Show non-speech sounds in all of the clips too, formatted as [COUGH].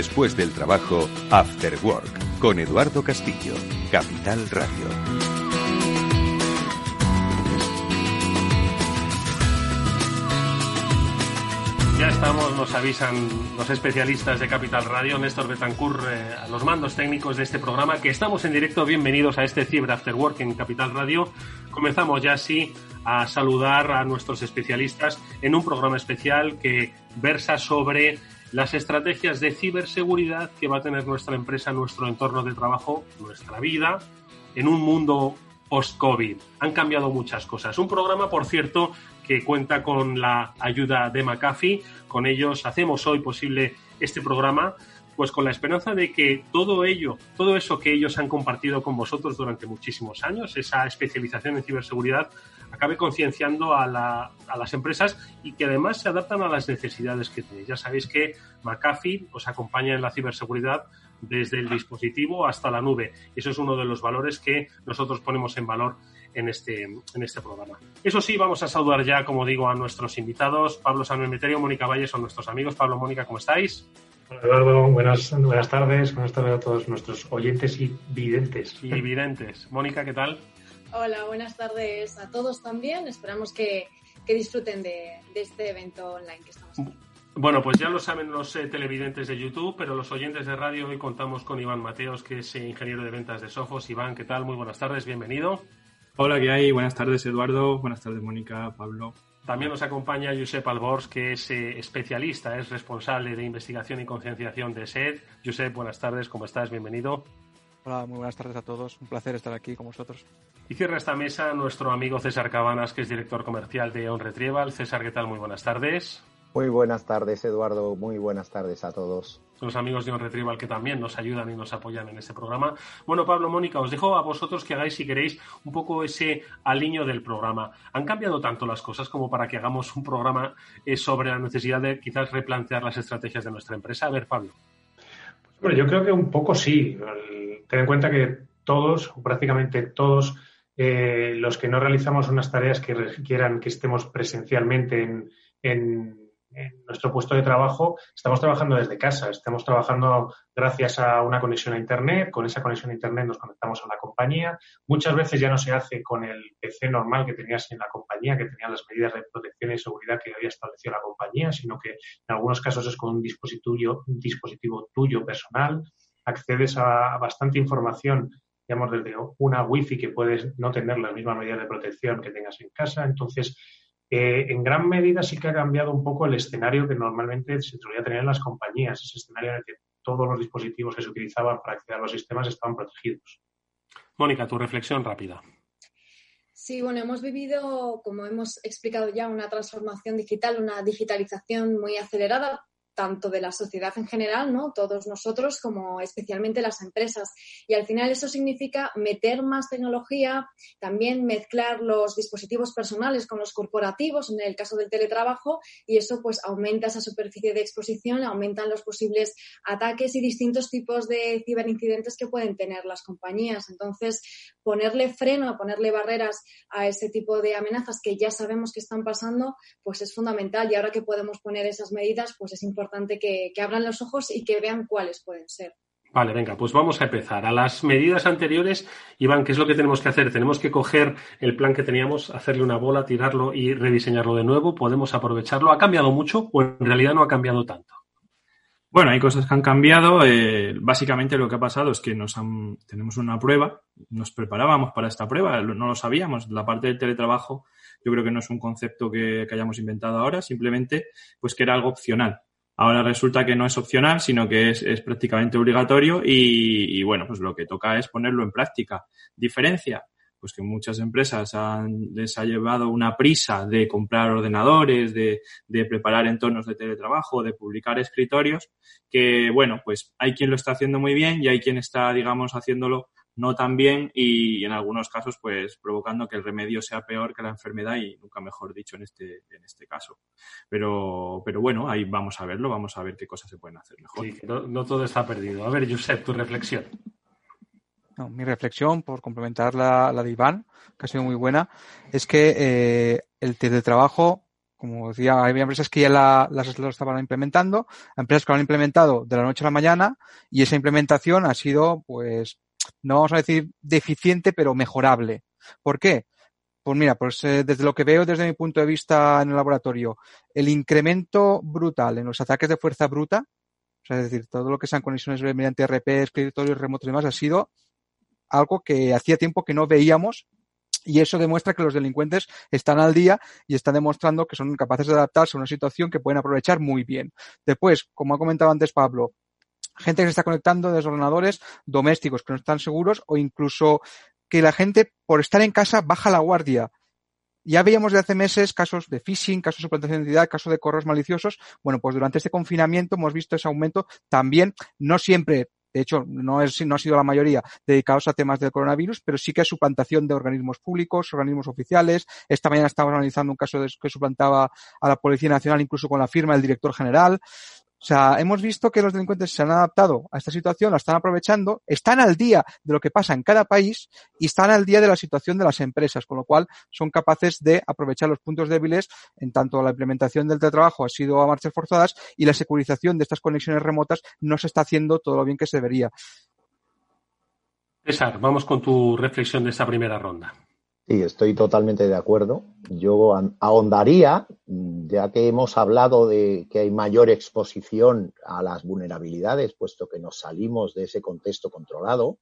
Después del trabajo, After Work, con Eduardo Castillo, Capital Radio. Ya estamos, nos avisan los especialistas de Capital Radio, Néstor Betancourt, eh, los mandos técnicos de este programa, que estamos en directo. Bienvenidos a este Cyber After Work en Capital Radio. Comenzamos ya así a saludar a nuestros especialistas en un programa especial que versa sobre las estrategias de ciberseguridad que va a tener nuestra empresa, nuestro entorno de trabajo, nuestra vida, en un mundo post-COVID. Han cambiado muchas cosas. Un programa, por cierto, que cuenta con la ayuda de McAfee. Con ellos hacemos hoy posible este programa, pues con la esperanza de que todo ello, todo eso que ellos han compartido con vosotros durante muchísimos años, esa especialización en ciberseguridad, acabe concienciando a, a, las empresas y que además se adaptan a las necesidades que tenéis. Ya sabéis que McAfee os acompaña en la ciberseguridad desde el dispositivo hasta la nube. Eso es uno de los valores que nosotros ponemos en valor en este, en este programa. Eso sí, vamos a saludar ya, como digo, a nuestros invitados. Pablo San Mónica Valle son nuestros amigos. Pablo, Mónica, ¿cómo estáis? Hola Eduardo, buenas, buenas tardes. Buenas tardes a todos nuestros oyentes y videntes. Y videntes. Mónica, ¿qué tal? Hola, buenas tardes a todos también. Esperamos que, que disfruten de, de, este evento online que estamos haciendo. Bueno, pues ya lo saben los eh, televidentes de YouTube, pero los oyentes de radio hoy contamos con Iván Mateos, que es eh, ingeniero de ventas de Sofos. Iván, ¿qué tal? Muy buenas tardes, bienvenido. Hola, ¿qué hay? Buenas tardes, Eduardo. Buenas tardes, Mónica, Pablo. También nos acompaña Josep Albors, que es eh, especialista, es responsable de investigación y concienciación de SED. Josep, buenas tardes, ¿cómo estás? Bienvenido. Hola, muy buenas tardes a todos. Un placer estar aquí con vosotros. Y cierra esta mesa nuestro amigo César Cabanas, que es director comercial de On Retrieval. César, ¿qué tal? Muy buenas tardes. Muy buenas tardes, Eduardo. Muy buenas tardes a todos. Los amigos de On Retrieval que también nos ayudan y nos apoyan en este programa. Bueno, Pablo, Mónica, os dejo a vosotros que hagáis, si queréis, un poco ese aliño del programa. ¿Han cambiado tanto las cosas como para que hagamos un programa eh, sobre la necesidad de quizás replantear las estrategias de nuestra empresa? A ver, Pablo. Bueno, yo creo que un poco sí. Ten en cuenta que todos, o prácticamente todos, eh, los que no realizamos unas tareas que requieran que estemos presencialmente en, en en nuestro puesto de trabajo estamos trabajando desde casa, estamos trabajando gracias a una conexión a Internet, con esa conexión a Internet nos conectamos a la compañía, muchas veces ya no se hace con el PC normal que tenías en la compañía, que tenía las medidas de protección y seguridad que había establecido la compañía, sino que en algunos casos es con un dispositivo, dispositivo tuyo personal, accedes a bastante información digamos, desde una wifi que puedes no tener las mismas medidas de protección que tengas en casa. Entonces, eh, en gran medida sí que ha cambiado un poco el escenario que normalmente se solía tener en las compañías, ese escenario en el que todos los dispositivos que se utilizaban para acceder a los sistemas estaban protegidos. Mónica, tu reflexión rápida. Sí, bueno, hemos vivido, como hemos explicado ya, una transformación digital, una digitalización muy acelerada, tanto de la sociedad en general, ¿no? Todos nosotros, como especialmente las empresas. Y al final eso significa meter más tecnología, también mezclar los dispositivos personales con los corporativos, en el caso del teletrabajo, y eso pues aumenta esa superficie de exposición, aumentan los posibles ataques y distintos tipos de ciberincidentes que pueden tener las compañías. Entonces, ponerle freno, ponerle barreras a ese tipo de amenazas que ya sabemos que están pasando, pues es fundamental. Y ahora que podemos poner esas medidas, pues es importante que, abran los ojos y que vean cuáles pueden ser. Vale, venga, pues vamos a empezar. A las medidas anteriores, Iván, ¿qué es lo que tenemos que hacer? Tenemos que coger el plan que teníamos, hacerle una bola, tirarlo y rediseñarlo de nuevo. ¿Podemos aprovecharlo? ¿Ha cambiado mucho o en realidad no ha cambiado tanto? Bueno, hay cosas que han cambiado. Eh, básicamente lo que ha pasado es que nos tenemos una prueba, nos preparábamos para esta prueba, no lo sabíamos. La parte del teletrabajo yo creo que no es un concepto que, que hayamos inventado ahora, simplemente pues que era algo opcional. Ahora resulta que no es opcional, sino que es, prácticamente obligatorio y, bueno, pues lo que toca es ponerlo en práctica. Diferencia, pues que muchas empresas les ha llevado una prisa de comprar ordenadores, de, de, preparar entornos de teletrabajo, de publicar escritorios, que bueno, pues hay quien lo está haciendo muy bien y hay quien está, digamos, haciéndolo no tan bien y en algunos casos pues provocando que el remedio sea peor que la enfermedad y nunca mejor dicho en este, en este caso. Pero, pero bueno, ahí vamos a verlo, vamos a ver qué cosas se pueden hacer mejor. Sí, no, todo está perdido. A ver, Josep, tu reflexión. mi reflexión, por complementar la, la, de Iván, que ha sido muy buena, es que eh, el teletrabajo como decía, había empresas que ya la, las lo estaban implementando, empresas que lo han implementado de la noche a la mañana y esa implementación ha sido, pues, no vamos a decir deficiente, pero mejorable. ¿Por qué? Pues mira, pues eh, desde lo que veo desde mi punto de vista en el laboratorio, el incremento brutal en los ataques de fuerza bruta, o sea, es decir, todo lo que sean conexiones mediante RP, escritorios remotos y demás, ha sido algo que hacía tiempo que no veíamos y eso demuestra que los delincuentes están al día y están demostrando que son capaces de adaptarse a una situación que pueden aprovechar muy bien. Después, como ha comentado antes Pablo, gente que se está conectando desde ordenadores domésticos que no están seguros o incluso que la gente por estar en casa baja la guardia. Ya veíamos de hace meses casos de phishing, casos de suplantación de identidad, casos de correos maliciosos. Bueno, pues durante este confinamiento hemos visto ese aumento también, no siempre de hecho, no, ha sido la mayoría dedicados a temas del coronavirus, pero sí que es suplantación de organismos públicos, organismos oficiales. Esta mañana estábamos analizando un caso de, que suplantaba a la Policía Nacional incluso con la firma del director general. O sea, hemos visto que los delincuentes se han adaptado a esta situación, la están aprovechando, están al día de lo que pasa en cada país y están al día de la situación de las empresas, con lo cual son capaces de aprovechar los puntos débiles en tanto la implementación del teletrabajo ha sido a marchas forzadas y la securización de estas conexiones remotas no se está haciendo todo lo bien que se debería. César, vamos con tu reflexión de esta primera ronda. Sí, estoy totalmente de acuerdo. Yo ahondaría, ya que hemos hablado de que hay mayor exposición a las vulnerabilidades, puesto que nos salimos de ese contexto controlado,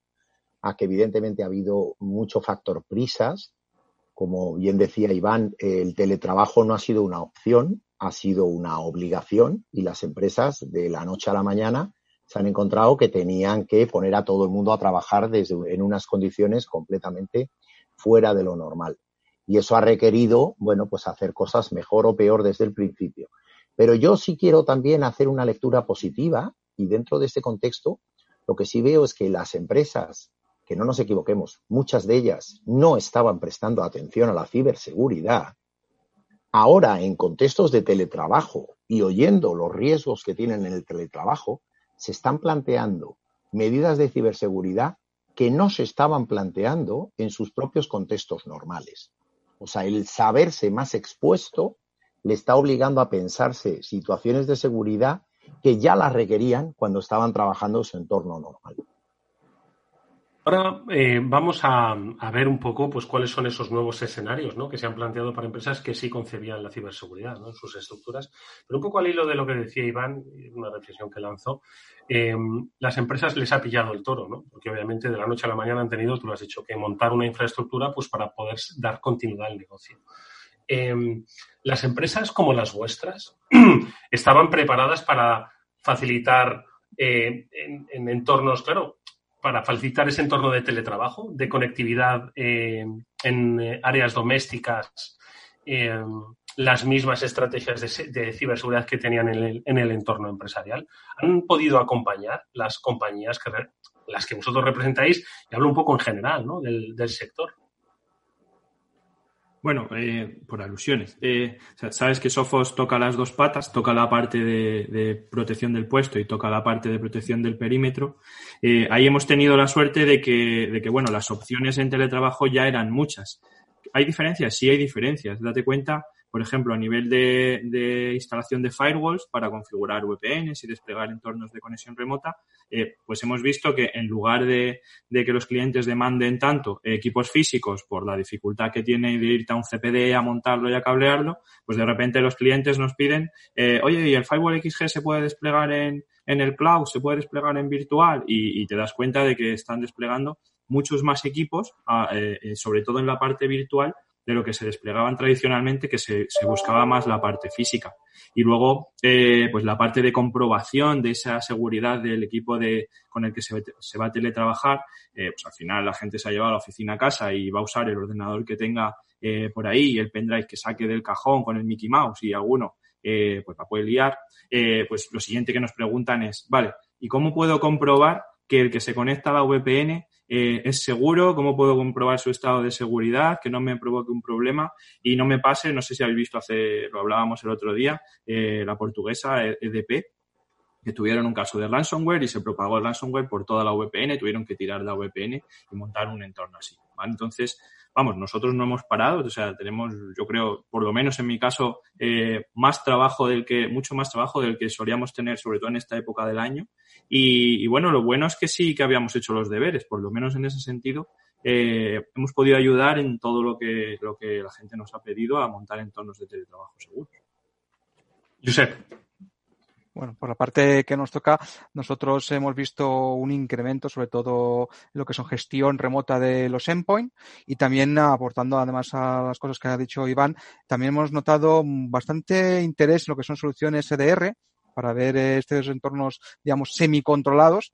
a que evidentemente ha habido mucho factor prisas. Como bien decía Iván, el teletrabajo no ha sido una opción, ha sido una obligación y las empresas de la noche a la mañana se han encontrado que tenían que poner a todo el mundo a trabajar desde, en unas condiciones completamente fuera de lo normal. Y eso ha requerido, bueno, pues hacer cosas mejor o peor desde el principio. Pero yo sí quiero también hacer una lectura positiva y dentro de este contexto lo que sí veo es que las empresas, que no nos equivoquemos, muchas de ellas no estaban prestando atención a la ciberseguridad, ahora en contextos de teletrabajo y oyendo los riesgos que tienen en el teletrabajo, se están planteando medidas de ciberseguridad que no se estaban planteando en sus propios contextos normales. O sea, el saberse más expuesto le está obligando a pensarse situaciones de seguridad que ya las requerían cuando estaban trabajando en su entorno normal. Ahora eh, vamos a, ver un poco pues, cuáles son esos nuevos escenarios ¿no? que se han planteado para empresas que sí concebían la ciberseguridad en sus estructuras. Pero un poco al hilo de lo que decía Iván, una reflexión que lanzó, eh, las empresas les ha pillado el toro, ¿no? porque obviamente de la noche a la mañana han tenido, tú lo has dicho, que montar una infraestructura pues, para poder dar continuidad al negocio. Eh, las empresas como las vuestras [CLEARS THROAT] estaban preparadas para facilitar en entornos, claro, para facilitar ese entorno de teletrabajo, de conectividad eh, en eh, áreas domésticas, eh, las mismas estrategias de, ciberseguridad que tenían en el, entorno empresarial. ¿Han podido acompañar las compañías que las que vosotros representáis? Y hablo un poco en general ¿no? del sector. Bueno, eh, por alusiones. Eh, sabes que Sophos toca las dos patas, toca la parte de, protección del puesto y toca la parte de protección del perímetro. Eh, ahí hemos tenido la suerte de que, de que, bueno, las opciones en teletrabajo ya eran muchas. ¿Hay diferencias? Sí hay diferencias. Date cuenta por ejemplo, a nivel de, instalación de firewalls para configurar VPNs y desplegar entornos de conexión remota, eh, pues hemos visto que en lugar de, que los clientes demanden tanto equipos físicos por la dificultad que tiene de irte a un CPD a montarlo y a cablearlo, pues de repente los clientes nos piden, eh, oye, ¿y el firewall XG se puede desplegar en, el cloud? ¿Se puede desplegar en virtual? Y, te das cuenta de que están desplegando muchos más equipos, eh, sobre todo en la parte virtual, de lo que se desplegaban tradicionalmente, que se, buscaba más la parte física. Y luego, eh, pues la parte de comprobación de esa seguridad del equipo de, con el que se, va a teletrabajar, eh, pues al final la gente se ha llevado a la oficina a casa y va a usar el ordenador que tenga eh, por ahí y el pendrive que saque del cajón con el Mickey Mouse y alguno, pues la puede liar. pues lo siguiente que nos preguntan es, vale, ¿y cómo puedo comprobar que el que se conecta a la VPN eh, es seguro, cómo puedo comprobar su estado de seguridad, que no me provoque un problema y no me pase, no sé si habéis visto hace, lo hablábamos el otro día, eh, la portuguesa EDP, que tuvieron un caso de ransomware y se propagó el ransomware por toda la VPN, tuvieron que tirar la VPN y montar un entorno así. Entonces, vamos, nosotros no hemos parado, o sea, tenemos, yo creo, por lo menos en mi caso, eh, más trabajo del que, mucho más trabajo del que solíamos tener, sobre todo en esta época del año. Y, bueno, lo bueno es que sí que habíamos hecho los deberes, por lo menos en ese sentido. Eh, hemos podido ayudar en todo lo que, lo que la gente nos ha pedido a montar entornos de teletrabajo seguros. Josep. Bueno, por la parte que nos toca, nosotros hemos visto un incremento, sobre todo en lo que son gestión remota de los endpoint y también aportando además a las cosas que ha dicho Iván, también hemos notado bastante interés en lo que son soluciones SDR para ver estos entornos, digamos, semicontrolados.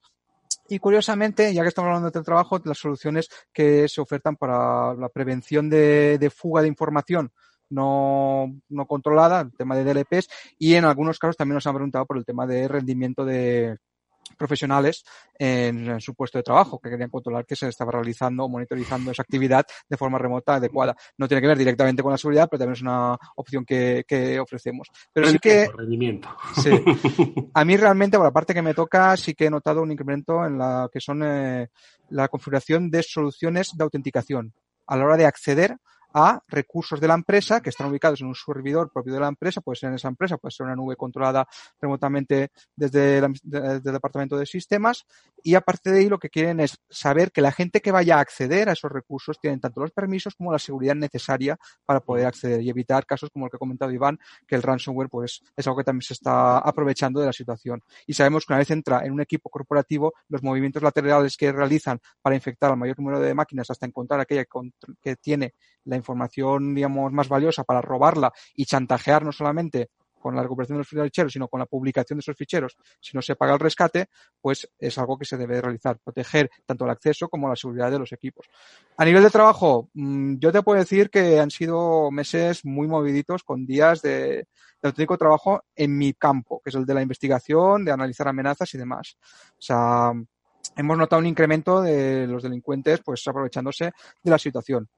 Y curiosamente, ya que estamos hablando de trabajo, las soluciones que se ofertan para la prevención de, de fuga de información no, no controlada, el tema de DLPs, y en algunos casos también nos han preguntado por el tema de rendimiento de profesionales en, su puesto de trabajo, que querían controlar que se estaba realizando o monitorizando esa actividad de forma remota adecuada. No tiene que ver directamente con la seguridad, pero también es una opción que, que ofrecemos. Pero sí que... Rendimiento. Sí. [LAUGHS] A mí realmente, por la parte que me toca, sí que he notado un incremento en la que son eh, la configuración de soluciones de autenticación a la hora de acceder a recursos de la empresa que están ubicados en un servidor propio de la empresa, puede ser en esa empresa, puede ser una nube controlada remotamente desde, el departamento de sistemas y aparte de ahí lo que quieren es saber que la gente que vaya a acceder a esos recursos tienen tanto los permisos como la seguridad necesaria para poder acceder y evitar casos como el que ha comentado Iván, que el ransomware pues es algo que también se está aprovechando de la situación. Y sabemos que una vez entra en un equipo corporativo, los movimientos laterales que realizan para infectar al mayor número de máquinas hasta encontrar aquella que tiene la información, digamos, más valiosa para robarla y chantajear no solamente con la recuperación de los ficheros, sino con la publicación de esos ficheros, si no se paga el rescate, pues es algo que se debe realizar, proteger tanto el acceso como la seguridad de los equipos. A nivel de trabajo, mm, yo te puedo decir que han sido meses muy moviditos con días de, de auténtico trabajo en mi campo, que es el de la investigación, de analizar amenazas y demás. O sea, hemos notado un incremento de los delincuentes pues aprovechándose de la situación.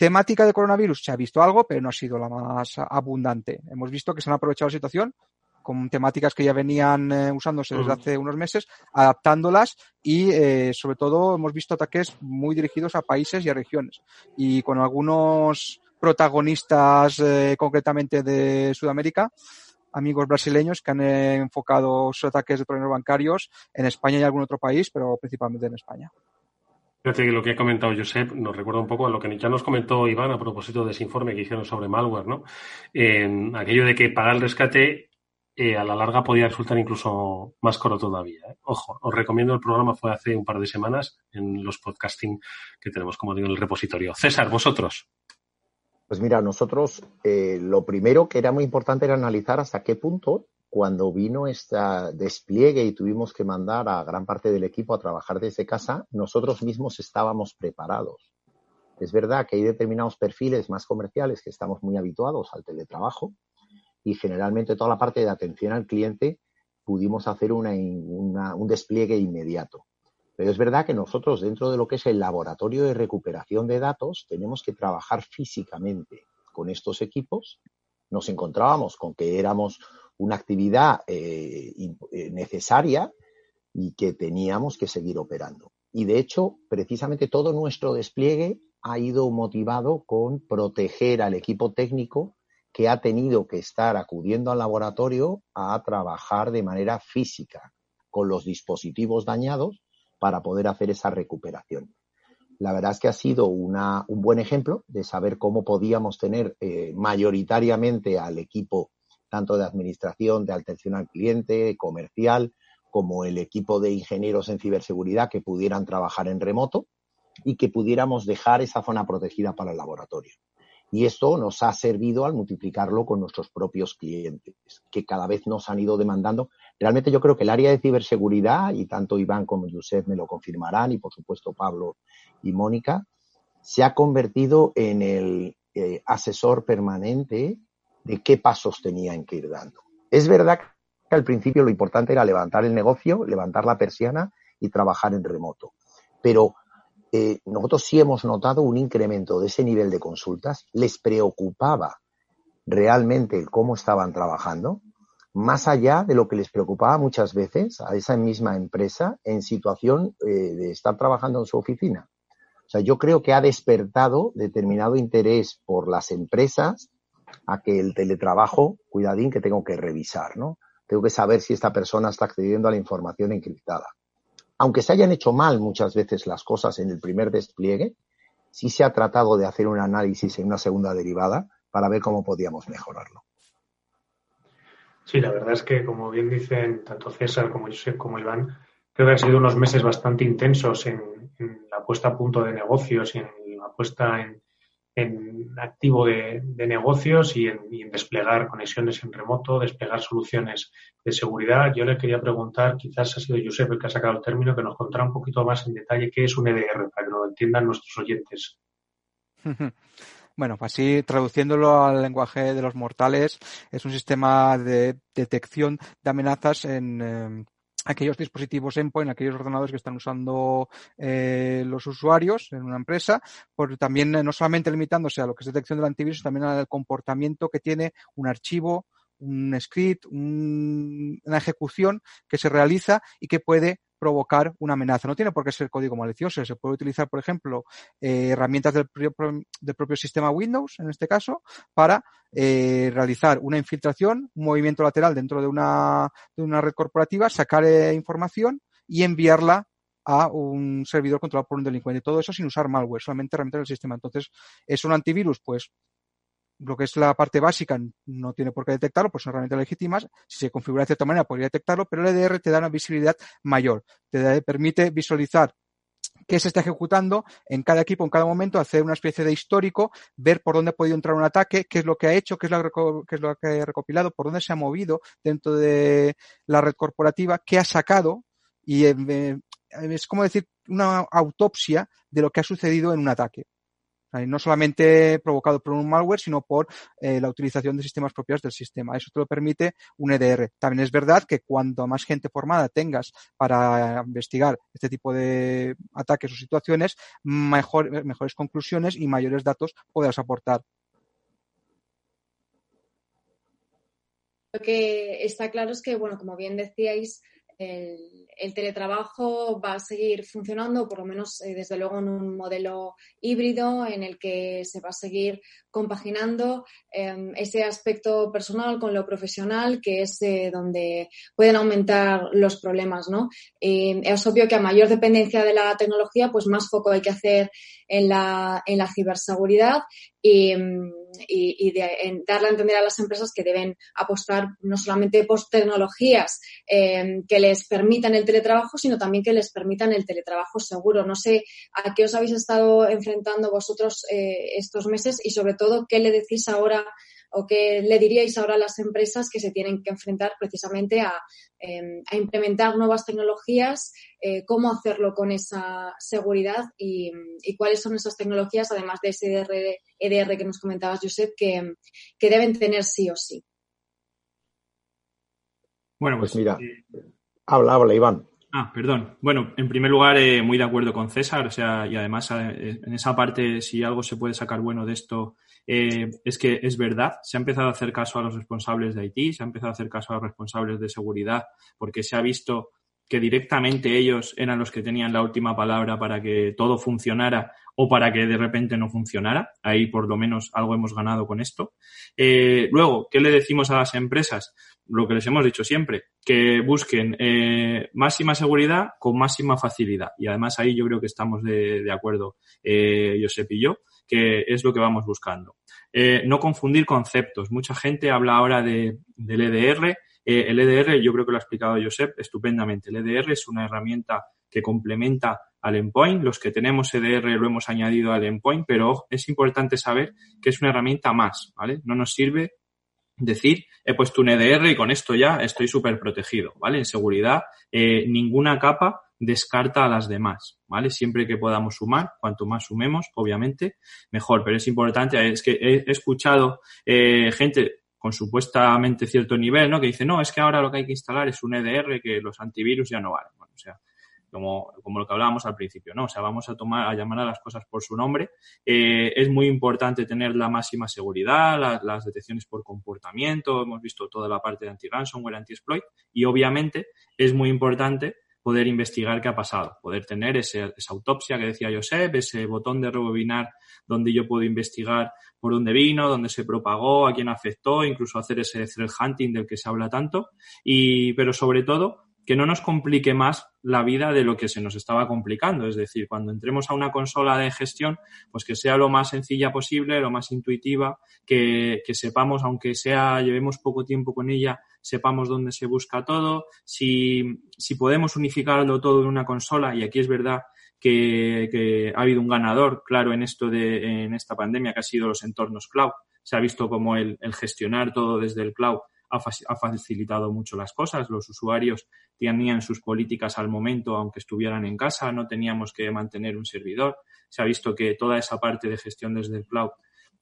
Temática de coronavirus, se ha visto algo, pero no ha sido la más abundante. Hemos visto que se han aprovechado la situación con temáticas que ya venían eh, usándose desde hace unos meses, adaptándolas y eh, sobre todo hemos visto ataques muy dirigidos a países y a regiones y con algunos protagonistas eh, concretamente de Sudamérica, amigos brasileños que han enfocado sus ataques de problemas bancarios en España y algún otro país, pero principalmente en España. Fíjate que lo que ha comentado Josep nos recuerda un poco a lo que ya nos comentó Iván a propósito de ese informe que hicieron sobre malware, ¿no? aquello de que pagar el rescate eh, a la larga podía resultar incluso más caro todavía. ¿eh? Ojo, os recomiendo el programa, fue hace un par de semanas en los podcasting que tenemos, como digo, en el repositorio. César, vosotros. Pues mira, nosotros eh, lo primero que era muy importante era analizar hasta qué punto cuando vino este despliegue y tuvimos que mandar a gran parte del equipo a trabajar desde casa, nosotros mismos estábamos preparados. Es verdad que hay determinados perfiles más comerciales que estamos muy habituados al teletrabajo y generalmente toda la parte de atención al cliente pudimos hacer un despliegue inmediato. Pero es verdad que nosotros dentro de lo que es el laboratorio de recuperación de datos tenemos que trabajar físicamente con estos equipos. Nos encontrábamos con que éramos una actividad eh, eh, necesaria y que teníamos que seguir operando. Y de hecho, precisamente todo nuestro despliegue ha ido motivado con proteger al equipo técnico que ha tenido que estar acudiendo al laboratorio a trabajar de manera física con los dispositivos dañados para poder hacer esa recuperación. La verdad es que ha sido un buen ejemplo de saber cómo podíamos tener eh, mayoritariamente al equipo tanto de administración, de atención al cliente, comercial, como el equipo de ingenieros en ciberseguridad que pudieran trabajar en remoto y que pudiéramos dejar esa zona protegida para el laboratorio. Y esto nos ha servido al multiplicarlo con nuestros propios clientes, que cada vez nos han ido demandando. Realmente yo creo que el área de ciberseguridad, y tanto Iván como Josep me lo confirmarán, y por supuesto Pablo y Mónica, se ha convertido en el eh, asesor permanente de qué pasos tenían que ir dando. Es verdad que al principio lo importante era levantar el negocio, levantar la persiana y trabajar en remoto. Pero eh, nosotros sí hemos notado un incremento de ese nivel de consultas. Les preocupaba realmente cómo estaban trabajando, más allá de lo que les preocupaba muchas veces a esa misma empresa en situación eh, de estar trabajando en su oficina. O O sea, yo creo que ha despertado determinado interés por las empresas a que el teletrabajo, cuidadín, que tengo que revisar, ¿no? Tengo que saber si esta persona está accediendo a la información encriptada. Aunque se hayan hecho mal muchas veces las cosas en el primer despliegue, sí se ha tratado de hacer un análisis en una segunda derivada para ver cómo podíamos mejorarlo. Sí, la verdad es que, como bien dicen tanto César como Josep como Iván, creo que han sido unos meses bastante intensos en, en la puesta a punto de negocios y en la puesta en, en activo de, negocios y en, desplegar conexiones en remoto, desplegar soluciones de seguridad. Yo le quería preguntar, quizás ha sido Josep el que ha sacado el término, que nos contara un poquito más en detalle qué es un EDR, para que lo entiendan nuestros oyentes. [LAUGHS] Bueno, así traduciéndolo al lenguaje de los mortales, es un sistema de detección de amenazas en, em, aquellos dispositivos endpoint, aquellos ordenadores que están usando eh, los usuarios en una empresa, por también eh, no solamente limitándose a lo que es detección del antivirus, también al comportamiento que tiene un archivo, un script, una ejecución que se realiza y que puede provocar una amenaza. No tiene por qué ser código malicioso. Se puede utilizar, por ejemplo, eh, herramientas del, propio sistema Windows, en este caso, para eh, realizar una infiltración, un movimiento lateral dentro de una, de una red corporativa, sacar eh, información y enviarla a un servidor controlado por un delincuente. Todo eso sin usar malware, solamente herramientas del sistema. Entonces, ¿es un antivirus? Pues lo que es la parte básica no tiene por qué detectarlo, pues son herramientas legítimas. Si se configura de cierta manera, podría detectarlo, pero el EDR te da una visibilidad mayor. Te permite visualizar qué se está ejecutando en cada equipo, en cada momento, hacer una especie de histórico, ver por dónde ha podido entrar un ataque, qué es lo que ha hecho, qué es lo, qué es lo que ha recopilado, por dónde se ha movido dentro de la red corporativa, qué ha sacado y eh, es como decir una autopsia de lo que ha sucedido en un ataque. No solamente provocado por un malware, sino por eh, la utilización de sistemas propios del sistema. Eso te lo permite un EDR. También es verdad que cuanto más gente formada tengas para investigar este tipo de ataques o situaciones, mejor, mejores conclusiones y mayores datos podrás aportar. Lo que está claro es que, bueno, como bien decíais, el, teletrabajo va a seguir funcionando, por lo menos eh, desde luego en un modelo híbrido en el que se va a seguir compaginando em, ese aspecto personal con lo profesional, que es eh, donde pueden aumentar los problemas. ¿no? es obvio que a mayor dependencia de la tecnología, pues más foco hay que hacer en la, en la ciberseguridad y, y, de, darle a entender a las empresas que deben apostar no solamente por tecnologías em, que les permitan el teletrabajo, sino también que les permitan el teletrabajo seguro. No sé a qué os habéis estado enfrentando vosotros eh, estos meses y sobre todo qué le decís ahora o qué le diríais ahora a las empresas que se tienen que enfrentar precisamente a, em, implementar nuevas tecnologías, eh, cómo hacerlo con esa seguridad y, cuáles son esas tecnologías, además de ese EDR, que nos comentabas, Josep, que, que deben tener sí o sí. Bueno, pues, pues mira, habla, habla, Iván. Ah, perdón. Bueno, en primer lugar, eh, muy de acuerdo con César, o sea, y además eh, en esa parte, si algo se puede sacar bueno de esto, eh, es que es verdad, se ha empezado a hacer caso a los responsables de Haití, se ha empezado a hacer caso a los responsables de seguridad, porque se ha visto que directamente ellos eran los que tenían la última palabra para que todo funcionara o para que de repente no funcionara. Ahí por lo menos algo hemos ganado con esto. luego, ¿qué le decimos a las empresas? lo que les hemos dicho siempre, que busquen eh, máxima seguridad con máxima facilidad. Y además ahí yo creo que estamos de, de acuerdo, eh, Josep y yo, que es lo que vamos buscando. Eh, no confundir conceptos. Mucha gente habla ahora de, del EDR. Eh, el EDR, yo creo que lo ha explicado Josep estupendamente. El EDR es una herramienta que complementa al endpoint. Los que tenemos EDR lo hemos añadido al endpoint, pero es importante saber que es una herramienta más, ¿vale? No nos sirve decir, he puesto un EDR y con esto ya estoy súper protegido, ¿vale? En seguridad, eh, ninguna capa descarta a las demás, ¿vale? Siempre que podamos sumar, cuanto más sumemos, obviamente, mejor. Pero es importante, es que he, escuchado eh, gente con supuestamente cierto nivel, ¿no? Que dice, no, es que ahora lo que hay que instalar es un EDR que los antivirus ya no valen. Bueno, o sea, como, como lo que hablábamos al principio, ¿no? O sea, vamos a tomar, a llamar a las cosas por su nombre. Eh, es muy importante tener la máxima seguridad, las detecciones por comportamiento, hemos visto toda la parte de anti-ransomware, anti-exploit, y obviamente es muy importante poder investigar qué ha pasado, poder tener esa autopsia que decía Josep, ese botón de rebobinar donde yo puedo investigar por dónde vino, dónde se propagó, a quién afectó, incluso hacer ese thread hunting del que se habla tanto, y, pero sobre todo que no nos complique más la vida de lo que se nos estaba complicando. Es decir, cuando entremos a una consola de gestión, pues que sea lo más sencilla posible, lo más intuitiva, que, que sepamos, aunque sea, llevemos poco tiempo con ella, sepamos dónde se busca todo, si, si podemos unificarlo todo en una consola, y aquí es verdad que, que, ha habido un ganador, claro, en esto de, en esta pandemia, que ha sido los entornos cloud. Se ha visto como el, el gestionar todo desde el cloud ha, facilitado mucho las cosas. Los usuarios tenían sus políticas al momento, aunque estuvieran en casa, no teníamos que mantener un servidor. Se ha visto que toda esa parte de gestión desde el cloud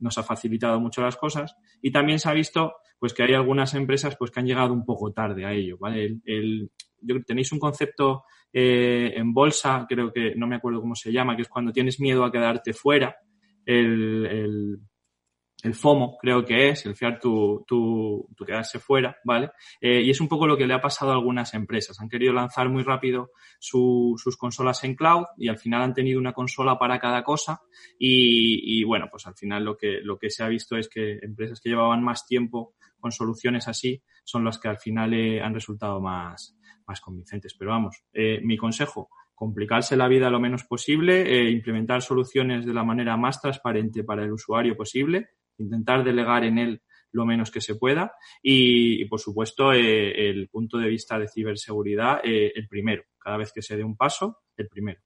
nos ha facilitado mucho las cosas y también se ha visto pues que hay algunas empresas pues que han llegado un poco tarde a ello, ¿vale? El, tenéis un concepto eh, en bolsa, creo que no me acuerdo cómo se llama, que es cuando tienes miedo a quedarte fuera. El, el FOMO, creo que es, el fiar tu, tu, tu quedarse fuera, ¿vale? Eh, y es un poco lo que le ha pasado a algunas empresas. Han querido lanzar muy rápido su, sus consolas en cloud y al final han tenido una consola para cada cosa y, y, bueno, pues al final lo que, lo que se ha visto es que empresas que llevaban más tiempo con soluciones así son las que al final eh, han resultado más, más convincentes. Pero vamos, eh, mi consejo, complicarse la vida lo menos posible, eh, implementar soluciones de la manera más transparente para el usuario posible intentar delegar en él lo menos que se pueda y, por supuesto, eh, el punto de vista de ciberseguridad, eh, el primero. Cada vez que se dé un paso, el primero.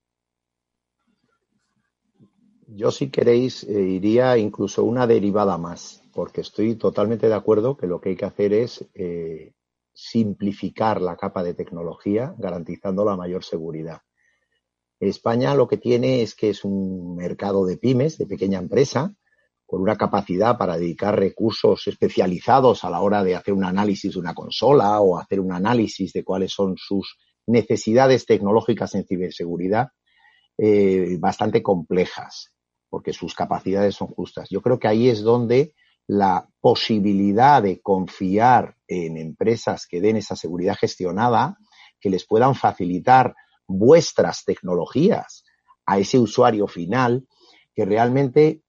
Yo, si queréis, eh, iría incluso una derivada más, porque estoy totalmente de acuerdo que lo que hay que hacer es simplificar la capa de tecnología, garantizando la mayor seguridad. España lo que tiene es que es un mercado de pymes, de pequeña empresa, con una capacidad para dedicar recursos especializados a la hora de hacer un análisis de una consola o hacer un análisis de cuáles son sus necesidades tecnológicas en ciberseguridad, eh, bastante complejas, porque sus capacidades son justas. Yo creo que ahí es donde la posibilidad de confiar en empresas que den esa seguridad gestionada, que les puedan facilitar vuestras tecnologías a ese usuario final, que realmente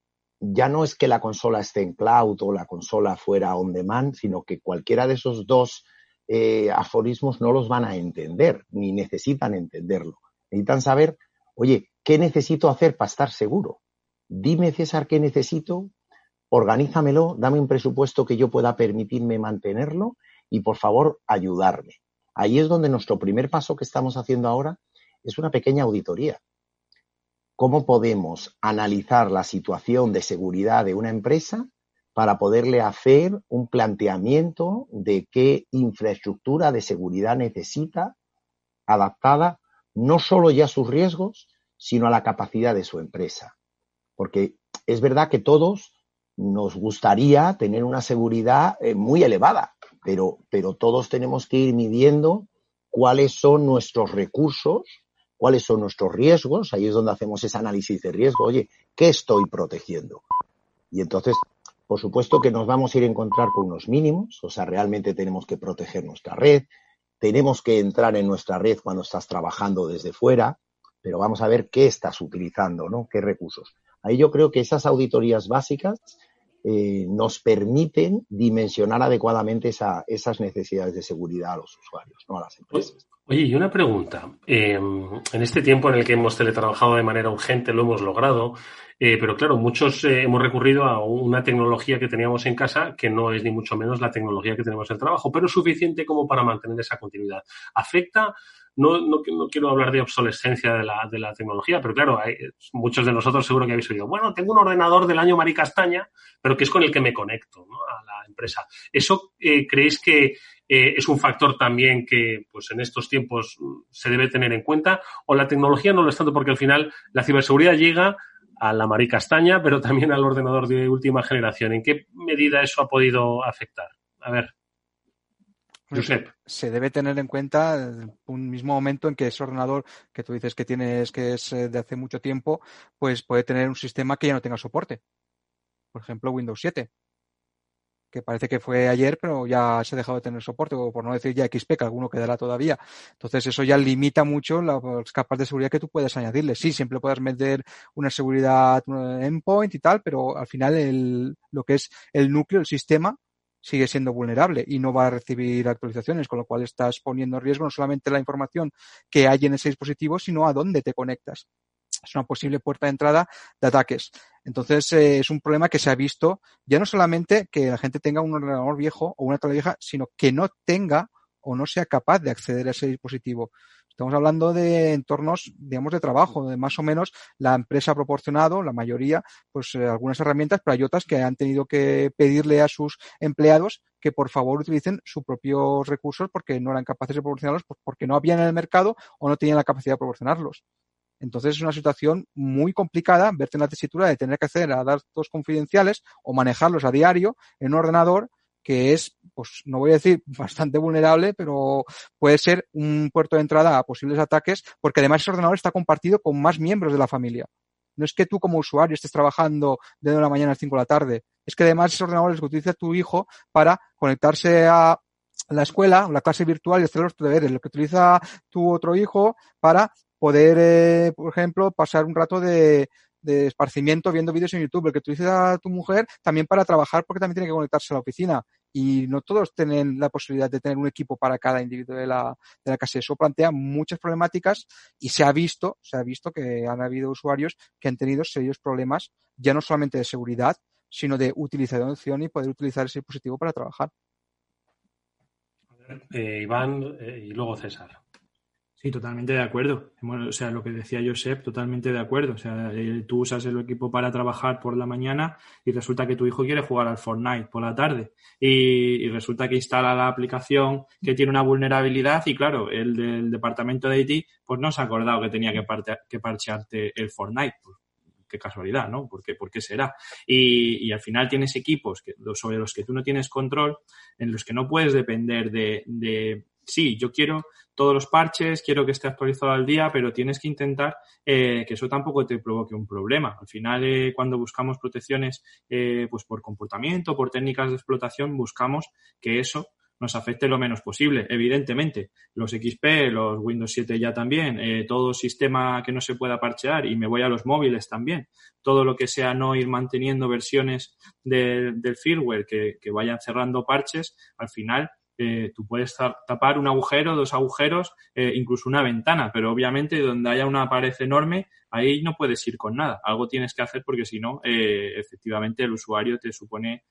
ya no es que la consola esté en cloud o la consola fuera on demand, sino que cualquiera de esos dos eh, aforismos no los van a entender, ni necesitan entenderlo. Necesitan saber, oye, ¿qué necesito hacer para estar seguro? Dime, César, qué necesito, organízamelo, dame un presupuesto que yo pueda permitirme mantenerlo y, por favor, ayudarme. Ahí es donde nuestro primer paso que estamos haciendo ahora es una pequeña auditoría cómo podemos analizar la situación de seguridad de una empresa para poderle hacer un planteamiento de qué infraestructura de seguridad necesita adaptada no solo ya a sus riesgos, sino a la capacidad de su empresa. Porque es verdad que todos nos gustaría tener una seguridad eh, muy elevada, pero, pero todos tenemos que ir midiendo cuáles son nuestros recursos cuáles son nuestros riesgos, ahí es donde hacemos ese análisis de riesgo, oye, ¿qué estoy protegiendo? Y entonces, por supuesto que nos vamos a ir a encontrar con unos mínimos, o sea, realmente tenemos que proteger nuestra red, tenemos que entrar en nuestra red cuando estás trabajando desde fuera, pero vamos a ver qué estás utilizando, ¿no? ¿Qué recursos? Ahí yo creo que esas auditorías básicas eh, nos permiten dimensionar adecuadamente esa, esas necesidades de seguridad a los usuarios, no a las empresas. Oye, y una pregunta. Eh, en este tiempo en el que hemos teletrabajado de manera urgente, lo hemos logrado, eh, pero claro, muchos eh, hemos recurrido a una tecnología que teníamos en casa que no es ni mucho menos la tecnología que tenemos en el trabajo, pero suficiente como para mantener esa continuidad. ¿Afecta no, no, quiero hablar de obsolescencia de la, tecnología, pero claro, hay, muchos de nosotros seguro que habéis oído, bueno, tengo un ordenador del año Maricastaña, pero que es con el que me conecto a la empresa. ¿Eso eh, creéis que eh, es un factor también que pues en estos tiempos se debe tener en cuenta? ¿O la tecnología no lo es tanto porque al final la ciberseguridad llega a la Maricastaña, pero también al ordenador de última generación? ¿En qué medida eso ha podido afectar? A ver. Se debe tener en cuenta un mismo momento en que ese ordenador que tú dices que tienes que es eh, de hace mucho tiempo, pues puede tener un sistema que ya no tenga soporte. Por ejemplo, Windows 7. Que parece que fue ayer, pero ya se ha dejado de tener soporte, o por no decir ya XP, que alguno quedará todavía. Entonces eso ya limita mucho las capas de seguridad que tú puedes añadirle. Sí, siempre puedes meter una seguridad endpoint y tal, pero al final el, lo que es el núcleo, el sistema, sigue siendo vulnerable y no va a recibir actualizaciones, con lo cual estás poniendo en riesgo no solamente la información que hay en ese dispositivo, sino a dónde te conectas es una posible puerta de entrada de ataques. Entonces, eh, es un problema que se ha visto ya no solamente que la gente tenga un ordenador viejo o una tablet vieja, sino que no tenga o no sea capaz de acceder a ese dispositivo. Estamos hablando de entornos, digamos, de trabajo, de más o menos la empresa ha proporcionado, la mayoría, pues eh, algunas herramientas, pero hay otras que han tenido que pedirle a sus empleados que por favor utilicen sus propios recursos porque no eran capaces de proporcionarlos, pues, porque no habían en el mercado o no tenían la capacidad de proporcionarlos. Entonces es una situación muy complicada verte en la tesitura de tener que acceder a datos confidenciales o manejarlos a diario en un ordenador que es, pues no voy a decir [LAUGHS] bastante vulnerable, pero puede ser un puerto de entrada a posibles ataques, porque además ese ordenador está compartido con más miembros de la familia. No es que tú como usuario estés trabajando de la mañana a las 5 de la tarde, es que además ese ordenador es que utiliza tu hijo para conectarse a la escuela, la clase virtual y hacer los deberes, lo que utiliza tu otro hijo para poder, eh, por ejemplo, pasar un rato de, esparcimiento viendo vídeos en YouTube, el que utiliza tu mujer también para trabajar porque también tiene que conectarse a la oficina. Y no todos tienen la posibilidad de tener un equipo para cada individuo de la, de la casa. Eso plantea muchas problemáticas y se ha visto, se ha visto que han habido usuarios que han tenido serios problemas, ya no solamente de seguridad, sino de utilización y poder utilizar ese dispositivo para trabajar. Eh, Iván eh, y luego César. Sí, totalmente de acuerdo. o sea, lo que decía Josep, totalmente de acuerdo. O sea, eh, tú usas el equipo para trabajar por la mañana y resulta que tu hijo quiere jugar al Fortnite por la tarde. Y, resulta que instala la aplicación que tiene una vulnerabilidad y claro, el del departamento de IT pues no se ha acordado que tenía que, que parchearte el Fortnite. Pues, qué casualidad, ¿no? ¿Por qué, por qué será? Y, al final tienes equipos sobre los que tú no tienes control, en los que no puedes depender de, de sí, yo quiero todos los parches, quiero que esté actualizado al día, pero tienes que intentar eh, que eso tampoco te provoque un problema. Al final, eh, cuando buscamos protecciones eh, pues por comportamiento, por técnicas de explotación, buscamos que eso nos afecte lo menos posible. Evidentemente, los XP, los Windows 7 ya también, todo sistema que no se pueda parchear y me voy a los móviles también. Todo lo que sea no ir manteniendo versiones del firmware que vayan cerrando parches, al final eh, tú puedes tapar un agujero, dos agujeros, eh, incluso una ventana, pero obviamente donde haya una pared enorme, ahí no puedes ir con nada. Algo tienes que hacer porque si no, eh, efectivamente el usuario te supone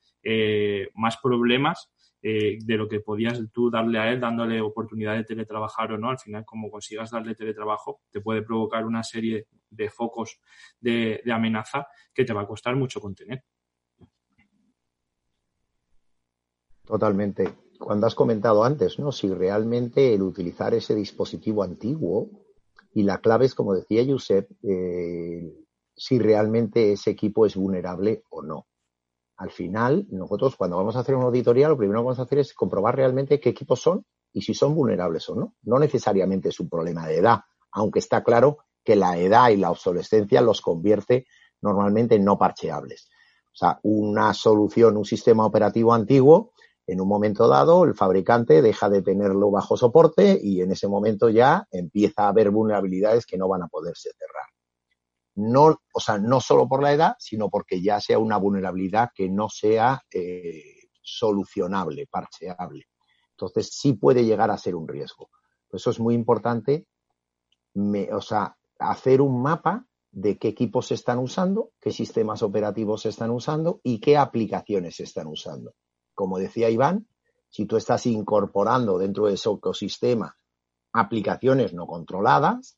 más problemas de lo que podías tú darle a él, dándole oportunidad de teletrabajar o no. Al final, como consigas darle teletrabajo, te puede provocar una serie de focos de amenaza que te va a costar mucho contener. Totalmente cuando has comentado antes, ¿no? Si realmente el utilizar ese dispositivo antiguo y la clave es, como decía Josep, eh, si realmente ese equipo es vulnerable o no. Al final, nosotros cuando vamos a hacer una auditoría, lo primero que vamos a hacer es comprobar realmente qué equipos son y si son vulnerables o no. No necesariamente es un problema de edad, aunque está claro que la edad y la obsolescencia los convierte normalmente en no parcheables. O sea, una solución, un sistema operativo antiguo en un momento dado el fabricante deja de tenerlo bajo soporte y en ese momento ya empieza a haber vulnerabilidades que no van a poderse cerrar. No, o sea, no solo por la edad, sino porque ya sea una vulnerabilidad que no sea eh, solucionable, parcheable. Entonces sí puede llegar a ser un riesgo. Por eso es muy importante, o sea, hacer un mapa de qué equipos se están usando, qué sistemas operativos se están usando y qué aplicaciones se están usando como decía Iván, si tú estás incorporando dentro de ese ecosistema aplicaciones no controladas,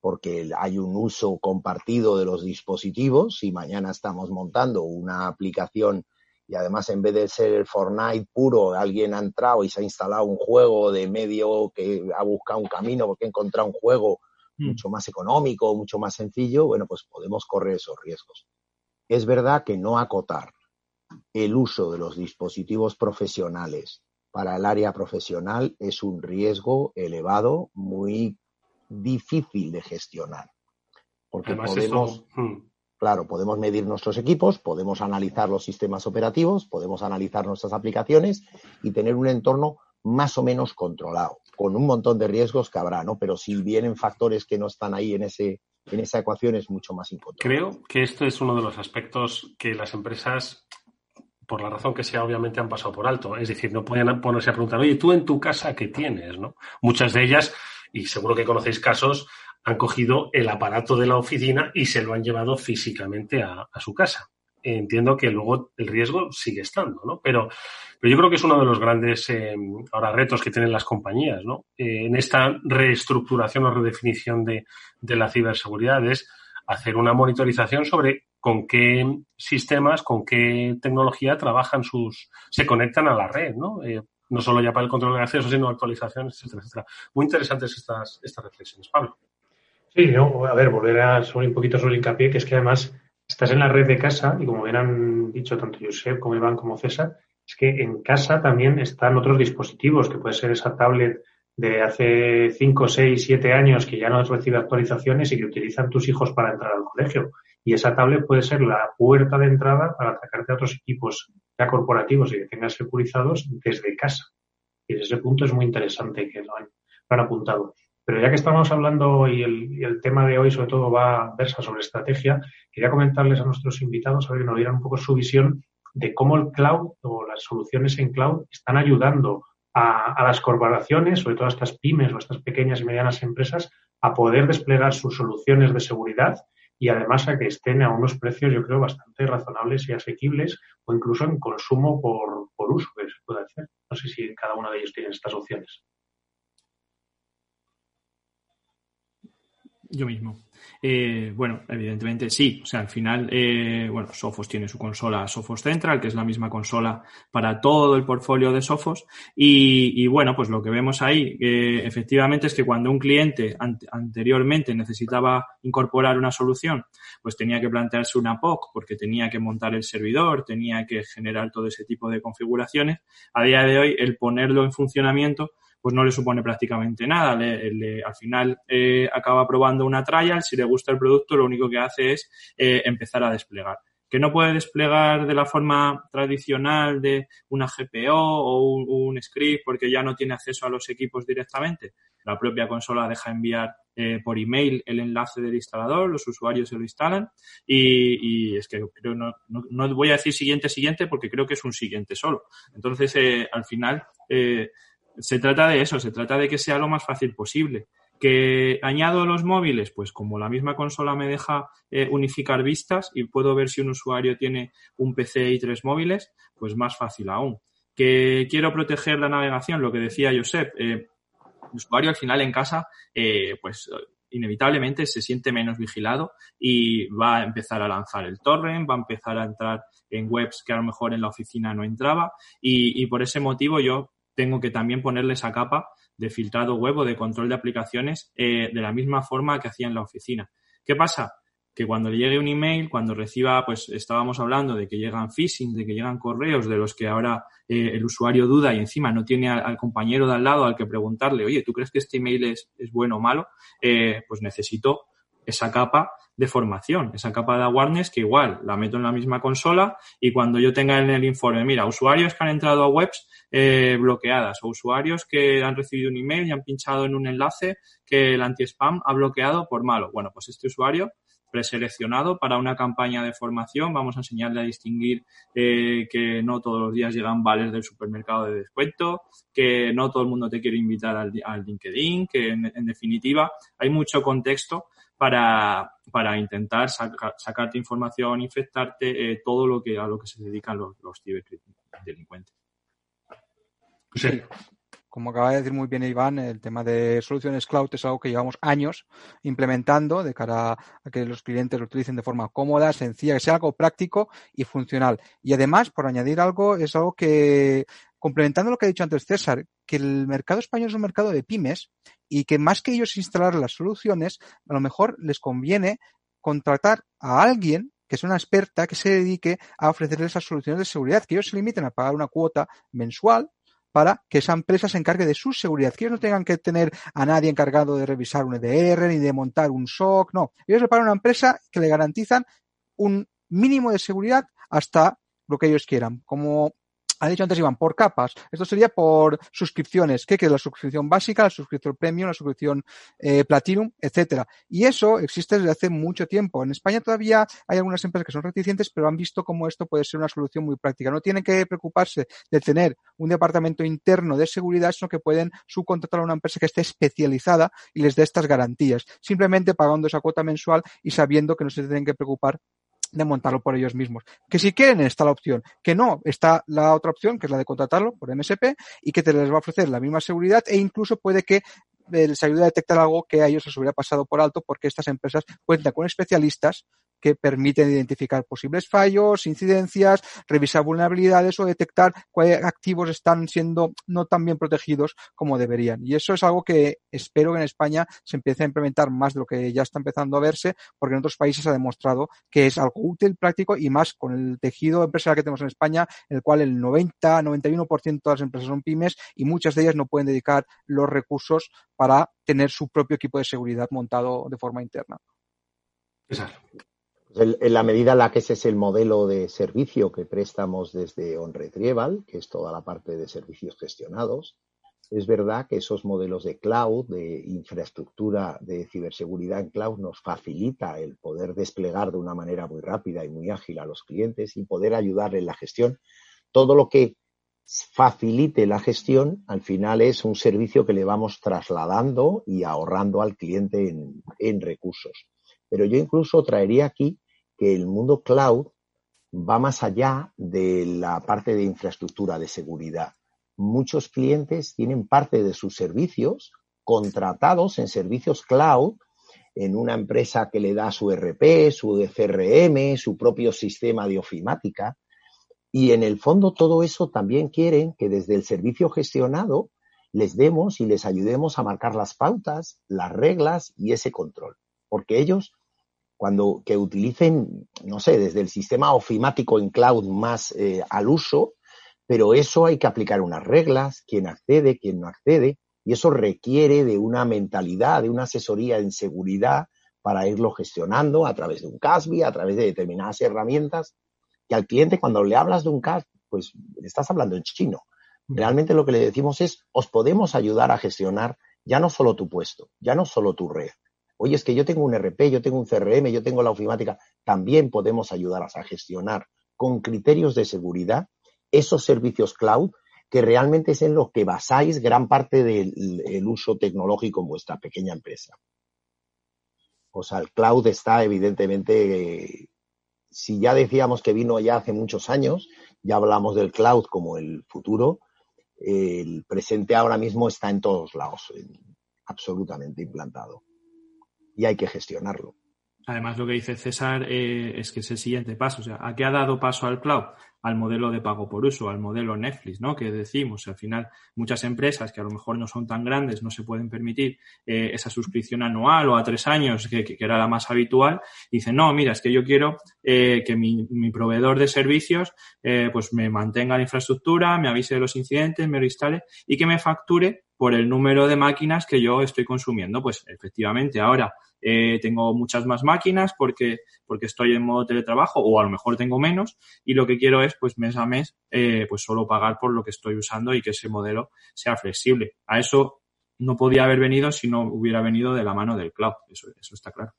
porque hay un uso compartido de los dispositivos, si mañana estamos montando una aplicación y además en vez de ser el Fortnite puro, alguien ha entrado y se ha instalado un juego de medio que ha buscado un camino porque ha encontrado un juego mm. mucho más económico, mucho más sencillo, bueno, pues podemos correr esos riesgos. Es verdad que no acotar el uso de los dispositivos profesionales para el área profesional es un riesgo elevado, muy difícil de gestionar. Porque podemos. Hmm, Claro, podemos medir nuestros equipos, podemos analizar los sistemas operativos, podemos analizar nuestras aplicaciones y tener un entorno más o menos controlado, con un montón de riesgos que habrá, ¿no? Pero si vienen factores que no están ahí en ese en esa ecuación es mucho más incontrolable. Creo que esto es uno de los aspectos que las empresas por la razón que sea, obviamente han pasado por alto. Es decir, no pueden ponerse a preguntar, oye, tú en tu casa, ¿qué tienes? ¿no? Muchas de ellas, y seguro que conocéis casos, han cogido el aparato de la oficina y se lo han llevado físicamente a, su casa. Entiendo que luego el riesgo sigue estando, ¿no? Pero, pero yo creo que es uno de los grandes eh, ahora retos que tienen las compañías, ¿no? Eh, en esta reestructuración o redefinición de, de la ciberseguridad es hacer una monitorización sobre con qué sistemas, con qué tecnología trabajan sus, se conectan a la red, ¿no? Eh, no solo ya para el control de acceso, sino actualizaciones, etcétera, etcétera. Muy interesantes estas, estas reflexiones. Pablo. Sí, no, a ver, volver a sobre un poquito sobre el hincapié, que es que además estás en la red de casa y como bien han dicho tanto Josep como Iván como César, es que en casa también están otros dispositivos, que puede ser esa tablet de hace 5, 6, 7 años que ya no recibe actualizaciones y que utilizan tus hijos para entrar al colegio. Y esa tablet puede ser la puerta de entrada para atacarte a otros equipos ya corporativos y que tengas securizados desde casa. Y desde ese punto es muy interesante que lo han, apuntado. Pero ya que estamos hablando y el, tema de hoy sobre todo va versa sobre estrategia, quería comentarles a nuestros invitados a ver que nos dieran un poco su visión de cómo el cloud o las soluciones en cloud están ayudando a, las corporaciones, sobre todo a estas pymes o a estas pequeñas y medianas empresas, a poder desplegar sus soluciones de seguridad y además a que estén a unos precios, yo creo, bastante razonables y asequibles o incluso en consumo por, por uso que se puede hacer. No sé si cada uno de ellos tiene estas opciones. Yo mismo. Eh, bueno, evidentemente sí. O sea, al final, eh, bueno, Sophos tiene su consola Sophos Central, que es la misma consola para todo el portfolio de Sophos. Y, bueno, pues lo que vemos ahí, efectivamente, es que cuando un cliente anteriormente necesitaba incorporar una solución, pues tenía que plantearse una POC, porque tenía que montar el servidor, tenía que generar todo ese tipo de configuraciones. A día de hoy, el ponerlo en funcionamiento pues no le supone prácticamente nada. al final eh, acaba probando una trial, si le gusta el producto, lo único que hace es eh, empezar a desplegar. Que no puede desplegar de la forma tradicional de una GPO o un, script porque ya no tiene acceso a los equipos directamente. La propia consola deja enviar eh, por email el enlace del instalador, los usuarios se lo instalan y, es que creo no, no, voy a decir siguiente siguiente porque creo que es un siguiente solo. Entonces, al final, se trata de eso, se trata de que sea lo más fácil posible. ¿Que añado los móviles? Pues como la misma consola me deja eh, unificar vistas y puedo ver si un usuario tiene un PC y tres móviles, pues más fácil aún. ¿Que quiero proteger la navegación? Lo que decía Josep, eh, el usuario al final en casa, eh, pues inevitablemente se siente menos vigilado y va a empezar a lanzar el torrent, va a empezar a entrar en webs que a lo mejor en la oficina no entraba y, y por ese motivo yo tengo que también ponerle esa capa de filtrado web o de control de aplicaciones eh, de la misma forma que hacía en la oficina. ¿Qué pasa? Que cuando le llegue un email, cuando reciba, pues estábamos hablando de que llegan phishing, de que llegan correos de los que ahora eh, el usuario duda y encima no tiene al, compañero de al lado al que preguntarle, oye, ¿tú crees que este email es, bueno o malo? Eh, pues necesito esa capa de formación, esa capa de awareness que igual la meto en la misma consola y cuando yo tenga en el informe, mira, usuarios que han entrado a webs eh, bloqueadas o usuarios que han recibido un email y han pinchado en un enlace que el anti-spam ha bloqueado por malo. Bueno, pues este usuario preseleccionado para una campaña de formación. Vamos a enseñarle a distinguir eh, que no todos los días llegan vales del supermercado de descuento, que no todo el mundo te quiere invitar al, LinkedIn, que en, definitiva hay mucho contexto para, para intentar sacarte información, infectarte, eh, todo lo que a lo que se dedican los, los ciberdelincuentes. Sí. Como acaba de decir muy bien Iván, el tema de soluciones cloud es algo que llevamos años implementando de cara a que los clientes lo utilicen de forma cómoda, sencilla, que sea algo práctico y funcional. Y además, por añadir algo, es algo que, complementando lo que ha dicho antes César, que el mercado español es un mercado de pymes y que más que ellos instalar las soluciones, a lo mejor les conviene contratar a alguien que es una experta que se dedique a ofrecerles esas soluciones de seguridad, que ellos se limiten a pagar una cuota mensual para que esa empresa se encargue de su seguridad, que ellos no tengan que tener a nadie encargado de revisar un EDR ni de montar un SOC, no. Ellos le pagan una empresa que le garantizan un mínimo de seguridad hasta lo que ellos quieran. Como ha dicho antes Iván, por capas. Esto sería por suscripciones. ¿Qué quieres? La suscripción básica, la suscripción premium, la suscripción eh, platinum, etcétera. Y eso existe desde hace mucho tiempo. En España todavía hay algunas empresas que son reticentes, pero han visto cómo esto puede ser una solución muy práctica. No tienen que preocuparse de tener un departamento interno de seguridad, sino que pueden subcontratar a una empresa que esté especializada y les dé estas garantías. Simplemente pagando esa cuota mensual y sabiendo que no se tienen que preocupar de montarlo por ellos mismos. Que si quieren está la opción, que no está la otra opción, que es la de contratarlo por MSP y que te les va a ofrecer la misma seguridad e incluso puede que les ayude a detectar algo que a ellos les hubiera pasado por alto porque estas empresas cuentan con especialistas que permiten identificar posibles fallos, incidencias, revisar vulnerabilidades o detectar cuáles activos están siendo no tan bien protegidos como deberían. Y eso es algo que espero que en España se empiece a implementar más de lo que ya está empezando a verse, porque en otros países ha demostrado que es algo útil, práctico y más con el tejido empresarial que tenemos en España, en el cual el 90, 91% de las empresas son pymes y muchas de ellas no pueden dedicar los recursos para tener su propio equipo de seguridad montado de forma interna. En la medida en la que ese es el modelo de servicio que prestamos desde OnRetrieval, que es toda la parte de servicios gestionados, es verdad que esos modelos de cloud, de infraestructura de ciberseguridad en cloud, nos facilita el poder desplegar de una manera muy rápida y muy ágil a los clientes y poder ayudarle en la gestión. Todo lo que facilite la gestión, al final es un servicio que le vamos trasladando y ahorrando al cliente en, en recursos. Pero yo incluso traería aquí que el mundo cloud va más allá de la parte de infraestructura de seguridad. Muchos clientes tienen parte de sus servicios contratados en servicios cloud en una empresa que le da su RP, su CRM, su propio sistema de ofimática. Y en el fondo todo eso también quieren que desde el servicio gestionado les demos y les ayudemos a marcar las pautas, las reglas y ese control. Porque ellos cuando que utilicen, no sé, desde el sistema ofimático en cloud más eh, al uso, pero eso hay que aplicar unas reglas, quién accede, quién no accede, y eso requiere de una mentalidad, de una asesoría en seguridad para irlo gestionando a través de un CASBI, a través de determinadas herramientas, que al cliente cuando le hablas de un CASB, pues estás hablando en chino. Realmente lo que le decimos es, os podemos ayudar a gestionar ya no solo tu puesto, ya no solo tu red, Oye, es que yo tengo un RP, yo tengo un CRM, yo tengo la ofimática. También podemos ayudaros a gestionar con criterios de seguridad esos servicios cloud que realmente es en lo que basáis gran parte del uso tecnológico en vuestra pequeña empresa. O sea, el cloud está evidentemente, si ya decíamos que vino ya hace muchos años, ya hablamos del cloud como el futuro, el presente ahora mismo está en todos lados, absolutamente implantado y hay que gestionarlo. Además, lo que dice César eh, es que es el siguiente paso. O sea, ¿a qué ha dado paso al cloud? Al modelo de pago por uso, al modelo Netflix, ¿no? Que decimos, al final, muchas empresas que a lo mejor no son tan grandes no se pueden permitir eh, esa suscripción anual o a tres años, que, era la más habitual, dicen, no, mira, es que yo quiero eh, que mi, mi, proveedor de servicios pues me mantenga la infraestructura, me avise de los incidentes, me lo instale y que me facture por el número de máquinas que yo estoy consumiendo. Pues efectivamente, ahora eh, tengo muchas más máquinas porque, porque estoy en modo teletrabajo o a lo mejor tengo menos y lo que quiero es pues mes a mes eh, pues solo pagar por lo que estoy usando y que ese modelo sea flexible. A eso no podía haber venido si no hubiera venido de la mano del cloud. Eso, eso está claro.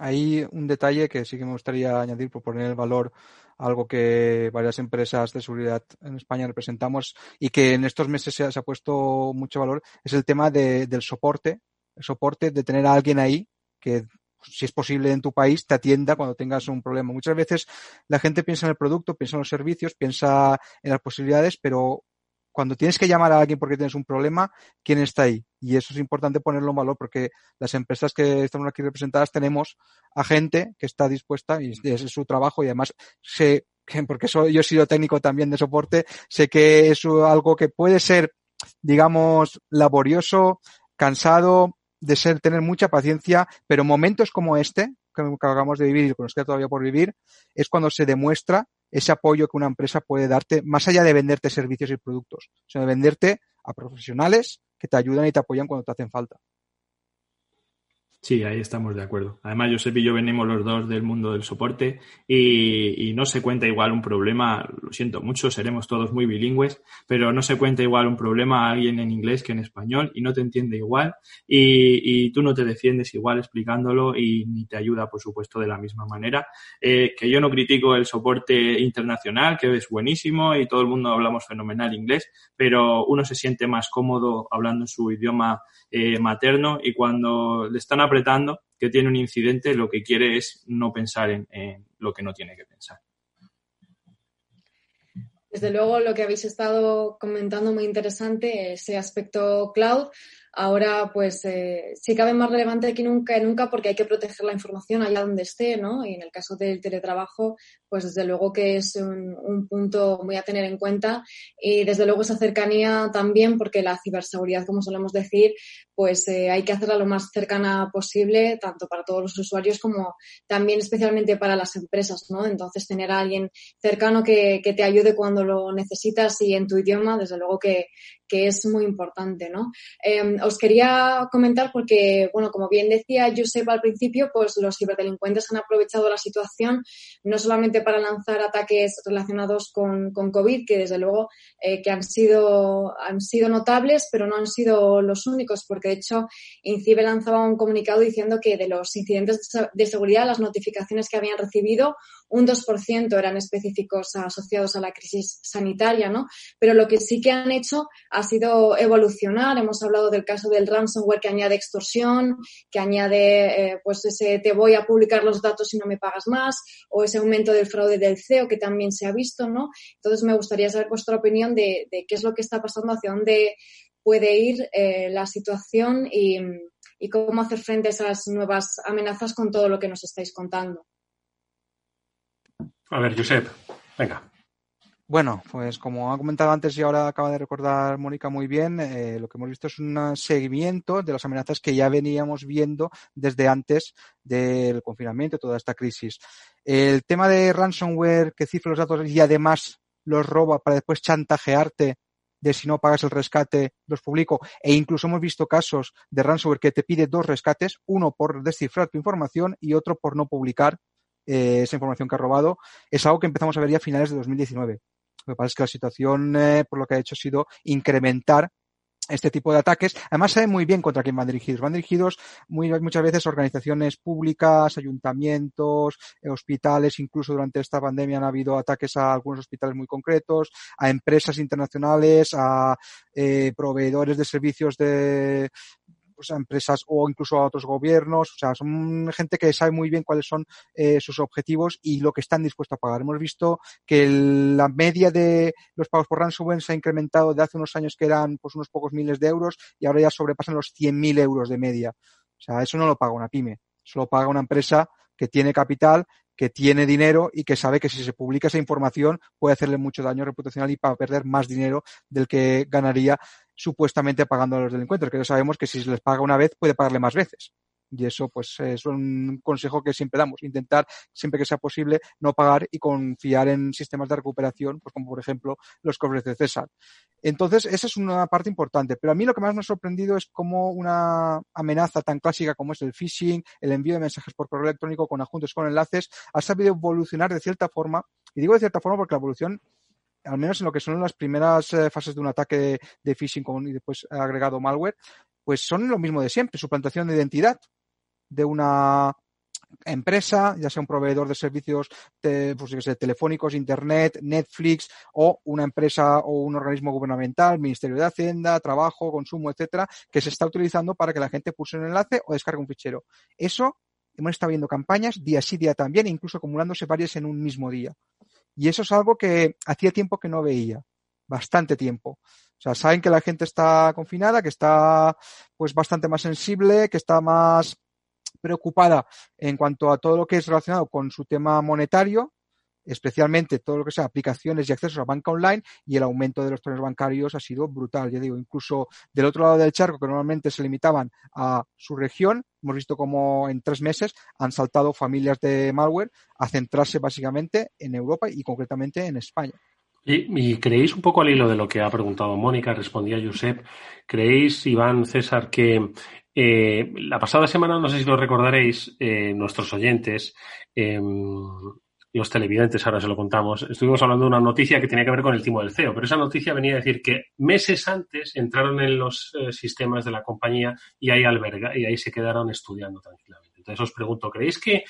Hay un detalle que sí que me gustaría añadir por poner el valor algo que varias empresas de seguridad en España representamos y que en estos meses se ha, puesto mucho valor, es el tema de, del soporte, el soporte de tener a alguien ahí que si es posible en tu país, te atienda cuando tengas un problema. Muchas veces la gente piensa en el producto, piensa en los servicios, piensa en las posibilidades, pero cuando tienes que llamar a alguien porque tienes un problema, ¿quién está ahí? Y eso es importante ponerlo en valor porque las empresas que estamos aquí representadas tenemos a gente que está dispuesta y ese es su trabajo y además sé porque soy, yo he sido técnico también de soporte, sé que es algo que puede ser, digamos, laborioso, cansado, de ser, tener mucha paciencia, pero momentos como este, que acabamos de vivir y con los que todavía por vivir, es cuando se demuestra ese apoyo que una empresa puede darte, más allá de venderte servicios y productos, sino de venderte a profesionales que te ayudan y te apoyan cuando te hacen falta. Sí, ahí estamos de acuerdo. Además, Josep y yo venimos los dos del mundo del soporte y, no se cuenta igual un problema, lo siento mucho, seremos todos muy bilingües, pero no se cuenta igual un problema a alguien en inglés que en español y no te entiende igual y, tú no te defiendes igual explicándolo y ni te ayuda, por supuesto, de la misma manera. Eh, que yo no critico el soporte internacional, que es buenísimo y todo el mundo hablamos fenomenal inglés, pero uno se siente más cómodo hablando en su idioma eh, materno y cuando le están apretando que tiene un incidente, lo que quiere es no pensar en, lo que no tiene que pensar. Desde luego, lo que habéis estado comentando muy interesante, ese aspecto cloud, ahora pues eh, sí cabe más relevante que nunca, nunca porque hay que proteger la información allá donde esté, ¿no? Y en el caso del teletrabajo, pues desde luego que es un, un punto muy a tener en cuenta y desde luego esa cercanía también porque la ciberseguridad, como solemos decir, pues eh, hay que hacerla lo más cercana posible, tanto para todos los usuarios como también especialmente para las empresas, ¿no? Entonces tener a alguien cercano que, que te ayude cuando lo necesitas y en tu idioma, desde luego que, que es muy importante, ¿no? Eh, os quería comentar porque, bueno, como bien decía Josep al principio, pues los ciberdelincuentes han aprovechado la situación no solamente para lanzar ataques relacionados con, con COVID, que desde luego eh, que han sido, han sido notables, pero no han sido los únicos, porque de hecho INCIBE lanzaba un comunicado diciendo que de los incidentes de seguridad, las notificaciones que habían recibido, un 2% eran específicos asociados a la crisis sanitaria, ¿no? Pero lo que sí que han hecho ha sido evolucionar. Hemos hablado del caso del ransomware que añade extorsión, que añade, eh, pues ese te voy a publicar los datos si no me pagas más, o ese aumento del fraude del CEO que también se ha visto, ¿no? Entonces me gustaría saber vuestra opinión de, qué es lo que está pasando, hacia dónde puede ir eh, la situación y, y cómo hacer frente a esas nuevas amenazas con todo lo que nos estáis contando. A ver, Josep, venga. Bueno, pues como ha comentado antes y ahora acaba de recordar Mónica muy bien, eh, lo que hemos visto es un seguimiento de las amenazas que ya veníamos viendo desde antes del confinamiento, toda esta crisis. El tema de ransomware que cifra los datos y además los roba para después chantajearte de si no pagas el rescate, los publico. E incluso hemos visto casos de ransomware que te pide dos rescates, uno por descifrar tu información y otro por no publicar eh, esa información que ha robado. Es algo que empezamos a ver ya a finales de 2019. Lo que pasa es que la situación, eh, por lo que ha hecho, ha sido incrementar este tipo de ataques. Además, sabe muy bien contra quién van dirigidos. Van dirigidos muy, muchas veces a organizaciones públicas, ayuntamientos, eh, hospitales. Incluso durante esta pandemia han habido ataques a algunos hospitales muy concretos, a empresas internacionales, a eh, proveedores de servicios de, pues, a empresas o incluso a otros gobiernos. O sea, son gente que sabe muy bien cuáles son eh, sus objetivos y lo que están dispuestos a pagar. Hemos visto que la media de los pagos por ransomware se ha incrementado de hace unos años que eran pues unos pocos miles de euros y ahora ya sobrepasan los 100.000 euros de media. O sea, eso no lo paga una pyme, eso lo paga una empresa que tiene capital, que tiene dinero y que sabe que si se publica esa información puede hacerle mucho daño reputacional y para perder más dinero del que ganaría supuestamente pagando a los delincuentes, que ya sabemos que si se les paga una vez puede pagarle más veces. Y eso, pues, es un consejo que siempre damos. Intentar, siempre que sea posible, no pagar y confiar en sistemas de recuperación, pues como por ejemplo los cobres de César. Entonces, esa es una parte importante. Pero a mí lo que más me ha sorprendido es cómo una amenaza tan clásica como es el phishing, el envío de mensajes por correo electrónico con adjuntos con enlaces, ha sabido evolucionar de cierta forma. Y digo de cierta forma porque la evolución al menos en lo que son las primeras eh, fases de un ataque de phishing y después agregado malware, pues son lo mismo de siempre, suplantación de identidad de una empresa, ya sea un proveedor de servicios pues, telefónicos, internet, Netflix o una empresa o un organismo gubernamental, Ministerio de Hacienda, Trabajo, Consumo, etcétera, que se está utilizando para que la gente pulse un enlace o descargue un fichero. Eso hemos estado viendo campañas día sí día también, incluso acumulándose varias en un mismo día. Y eso es algo que hacía tiempo que no veía, bastante tiempo. O sea, saben que la gente está confinada, que está pues bastante más sensible, que está más preocupada en cuanto a todo lo que es relacionado con su tema monetario, especialmente todo lo que sea aplicaciones y accesos a banca online y el aumento de los trenes bancarios ha sido brutal. Ya digo, incluso del otro lado del charco, que normalmente se limitaban a su región, hemos visto como en tres meses han saltado familias de malware a centrarse básicamente en Europa y concretamente en España. Y, creéis un poco al hilo de lo que ha preguntado Mónica, respondía Josep, ¿creéis, Iván, César, que Eh, la pasada semana, no sé si lo recordaréis, eh, nuestros oyentes, em, los televidentes, ahora se lo contamos, estuvimos hablando de una noticia que tenía que ver con el timo del CEO, pero esa noticia venía a decir que meses antes entraron en los eh, sistemas de la compañía y ahí alberga, y ahí se quedaron estudiando tranquilamente. Entonces os pregunto, ¿creéis que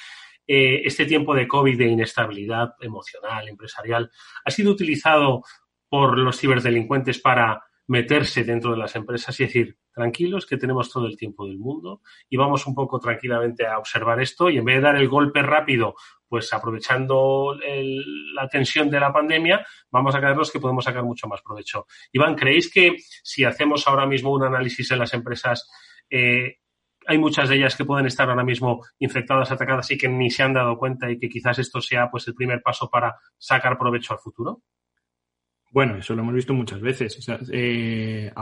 este tiempo de COVID, de inestabilidad emocional, empresarial, ha sido utilizado por los ciberdelincuentes para meterse dentro de las empresas y decir, tranquilos, que tenemos todo el tiempo del mundo y vamos un poco tranquilamente a observar esto y en vez de dar el golpe rápido, pues aprovechando la tensión de la pandemia, vamos a creernos que podemos sacar mucho más provecho. Iván, ¿creéis que si hacemos ahora mismo un análisis en las empresas, eh, hay muchas de ellas que pueden estar ahora mismo infectadas, atacadas y que ni se han dado cuenta y que quizás esto sea pues el primer paso para sacar provecho al futuro? Bueno, eso lo hemos visto muchas veces. Eh,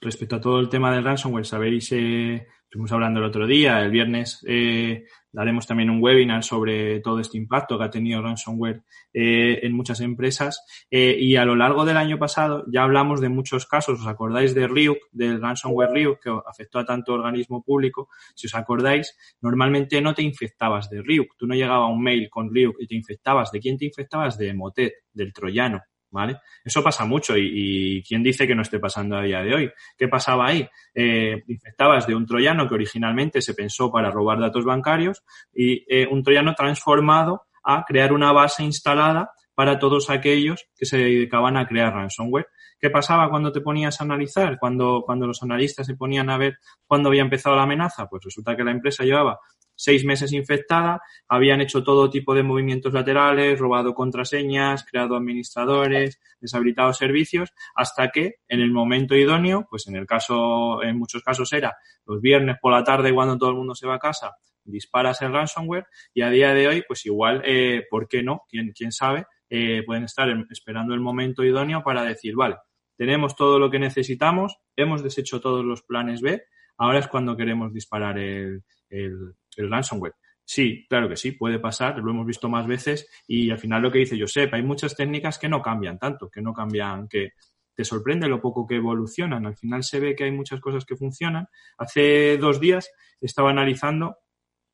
respecto a todo el tema del ransomware, sabéis, eh, estuvimos hablando el otro día, el viernes eh, daremos también un webinar sobre todo este impacto que ha tenido ransomware en muchas empresas. y a lo largo del año pasado ya hablamos de muchos casos. ¿Os acordáis de Ryuk, del ransomware Ryuk, que afectó a tanto organismo público? Si os acordáis, normalmente no te infectabas de Ryuk. Tú no llegaba un mail con Ryuk y te infectabas. ¿De quién te infectabas? De Motet, del troyano. ¿Vale? Eso pasa mucho y, ¿quién dice que no esté pasando a día de hoy? ¿Qué pasaba ahí? Eh, infectabas de un troyano que originalmente se pensó para robar datos bancarios y eh, un troyano transformado a crear una base instalada para todos aquellos que se dedicaban a crear ransomware. ¿Qué pasaba cuando te ponías a analizar? Cuando, cuando los analistas se ponían a ver cuándo había empezado la amenaza, pues resulta que la empresa llevaba seis meses infectada, habían hecho todo tipo de movimientos laterales, robado contraseñas, creado administradores, deshabilitado servicios, hasta que en el momento idóneo, pues en el caso, en muchos casos era los viernes por la tarde cuando todo el mundo se va a casa, disparas el ransomware y a día de hoy, pues igual, eh, ¿por qué no? ¿Quién, quién sabe? Eh, pueden estar esperando el momento idóneo para decir, vale, tenemos todo lo que necesitamos, hemos deshecho todos los planes B, ahora es cuando queremos disparar el, el, el ransomware. Sí, claro que sí, puede pasar, lo hemos visto más veces y al final lo que dice Josep, hay muchas técnicas que no cambian tanto, que no cambian, que te sorprende lo poco que evolucionan. Al final se ve que hay muchas cosas que funcionan. Hace dos días estaba analizando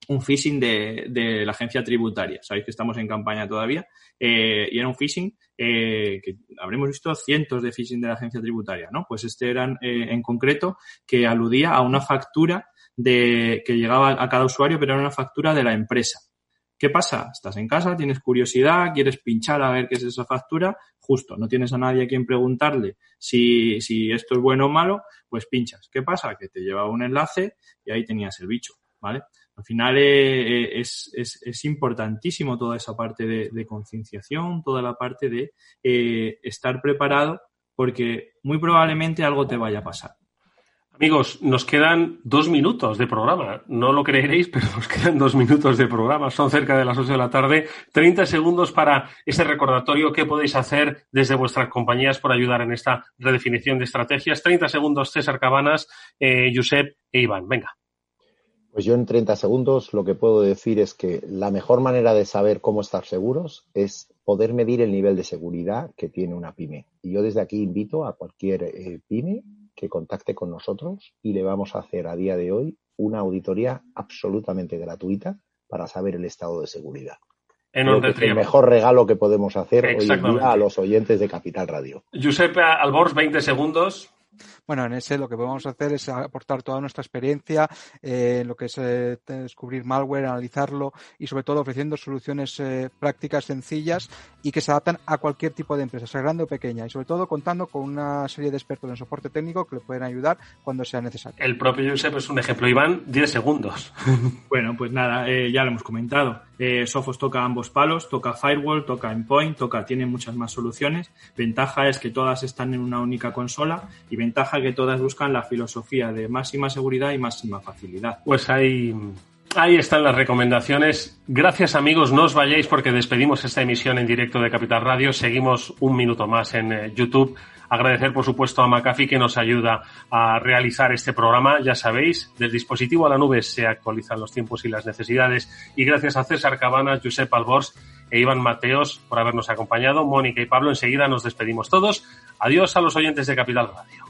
un phishing de, de la agencia tributaria. Sabéis que estamos en campaña todavía. Eh, y era un phishing eh, que habremos visto cientos de phishing de la agencia tributaria, ¿no? Pues este era eh, en concreto que aludía a una factura de, que llegaba a cada usuario, pero era una factura de la empresa. ¿Qué pasa? Estás en casa, tienes curiosidad, quieres pinchar a ver qué es esa factura, justo, no tienes a nadie a quien preguntarle si, si esto es bueno o malo, pues pinchas. ¿Qué pasa? Que te lleva un enlace y ahí tenías el bicho, ¿vale? Al final eh, eh, es, es, es, importantísimo toda esa parte de, de concienciación, toda la parte de eh, estar preparado porque muy probablemente algo te vaya a pasar. Amigos, nos quedan dos minutos de programa. No lo creeréis, pero nos quedan dos minutos de programa. Son cerca de las ocho de la tarde. Treinta segundos para ese recordatorio. ¿Qué podéis hacer desde vuestras compañías por ayudar en esta redefinición de estrategias? Treinta segundos, César Cabanas, eh, Josep e Iván. Venga. Pues yo en 30 segundos lo que puedo decir es que la mejor manera de saber cómo estar seguros es poder medir el nivel de seguridad que tiene una pyme. Y yo desde aquí invito a cualquier eh, pyme que contacte con nosotros y le vamos a hacer a día de hoy una auditoría absolutamente gratuita para saber el estado de seguridad. En el mejor regalo que podemos hacer hoy en día a los oyentes de Capital Radio. Giuseppe Albors, 20 segundos. Bueno, en ese lo que podemos hacer es aportar toda nuestra experiencia en lo que es eh, descubrir malware, analizarlo y sobre todo ofreciendo soluciones eh, prácticas sencillas y que se adaptan a cualquier tipo de empresa, sea grande o pequeña y sobre todo contando con una serie de expertos en soporte técnico que le pueden ayudar cuando sea necesario. El propio Josep es un ejemplo. Iván, 10 segundos. [LAUGHS] bueno, pues nada, eh, ya lo hemos comentado. Eh, Sophos toca ambos palos, toca Firewall, toca Endpoint, toca, tiene muchas más soluciones. Ventaja es que todas están en una única consola y ventaja que todas buscan la filosofía de máxima seguridad y máxima facilidad. Pues ahí, ahí están las recomendaciones. Gracias amigos, no os vayáis porque despedimos esta emisión en directo de Capital Radio. Seguimos un minuto más en eh, YouTube. Agradecer, por supuesto, a McAfee que nos ayuda a realizar este programa. Ya sabéis, del dispositivo a la nube se actualizan los tiempos y las necesidades. Y gracias a César Cabanas, Josep Albors e Iván Mateos por habernos acompañado. Mónica y Pablo, enseguida nos despedimos todos. Adiós a los oyentes de Capital Radio.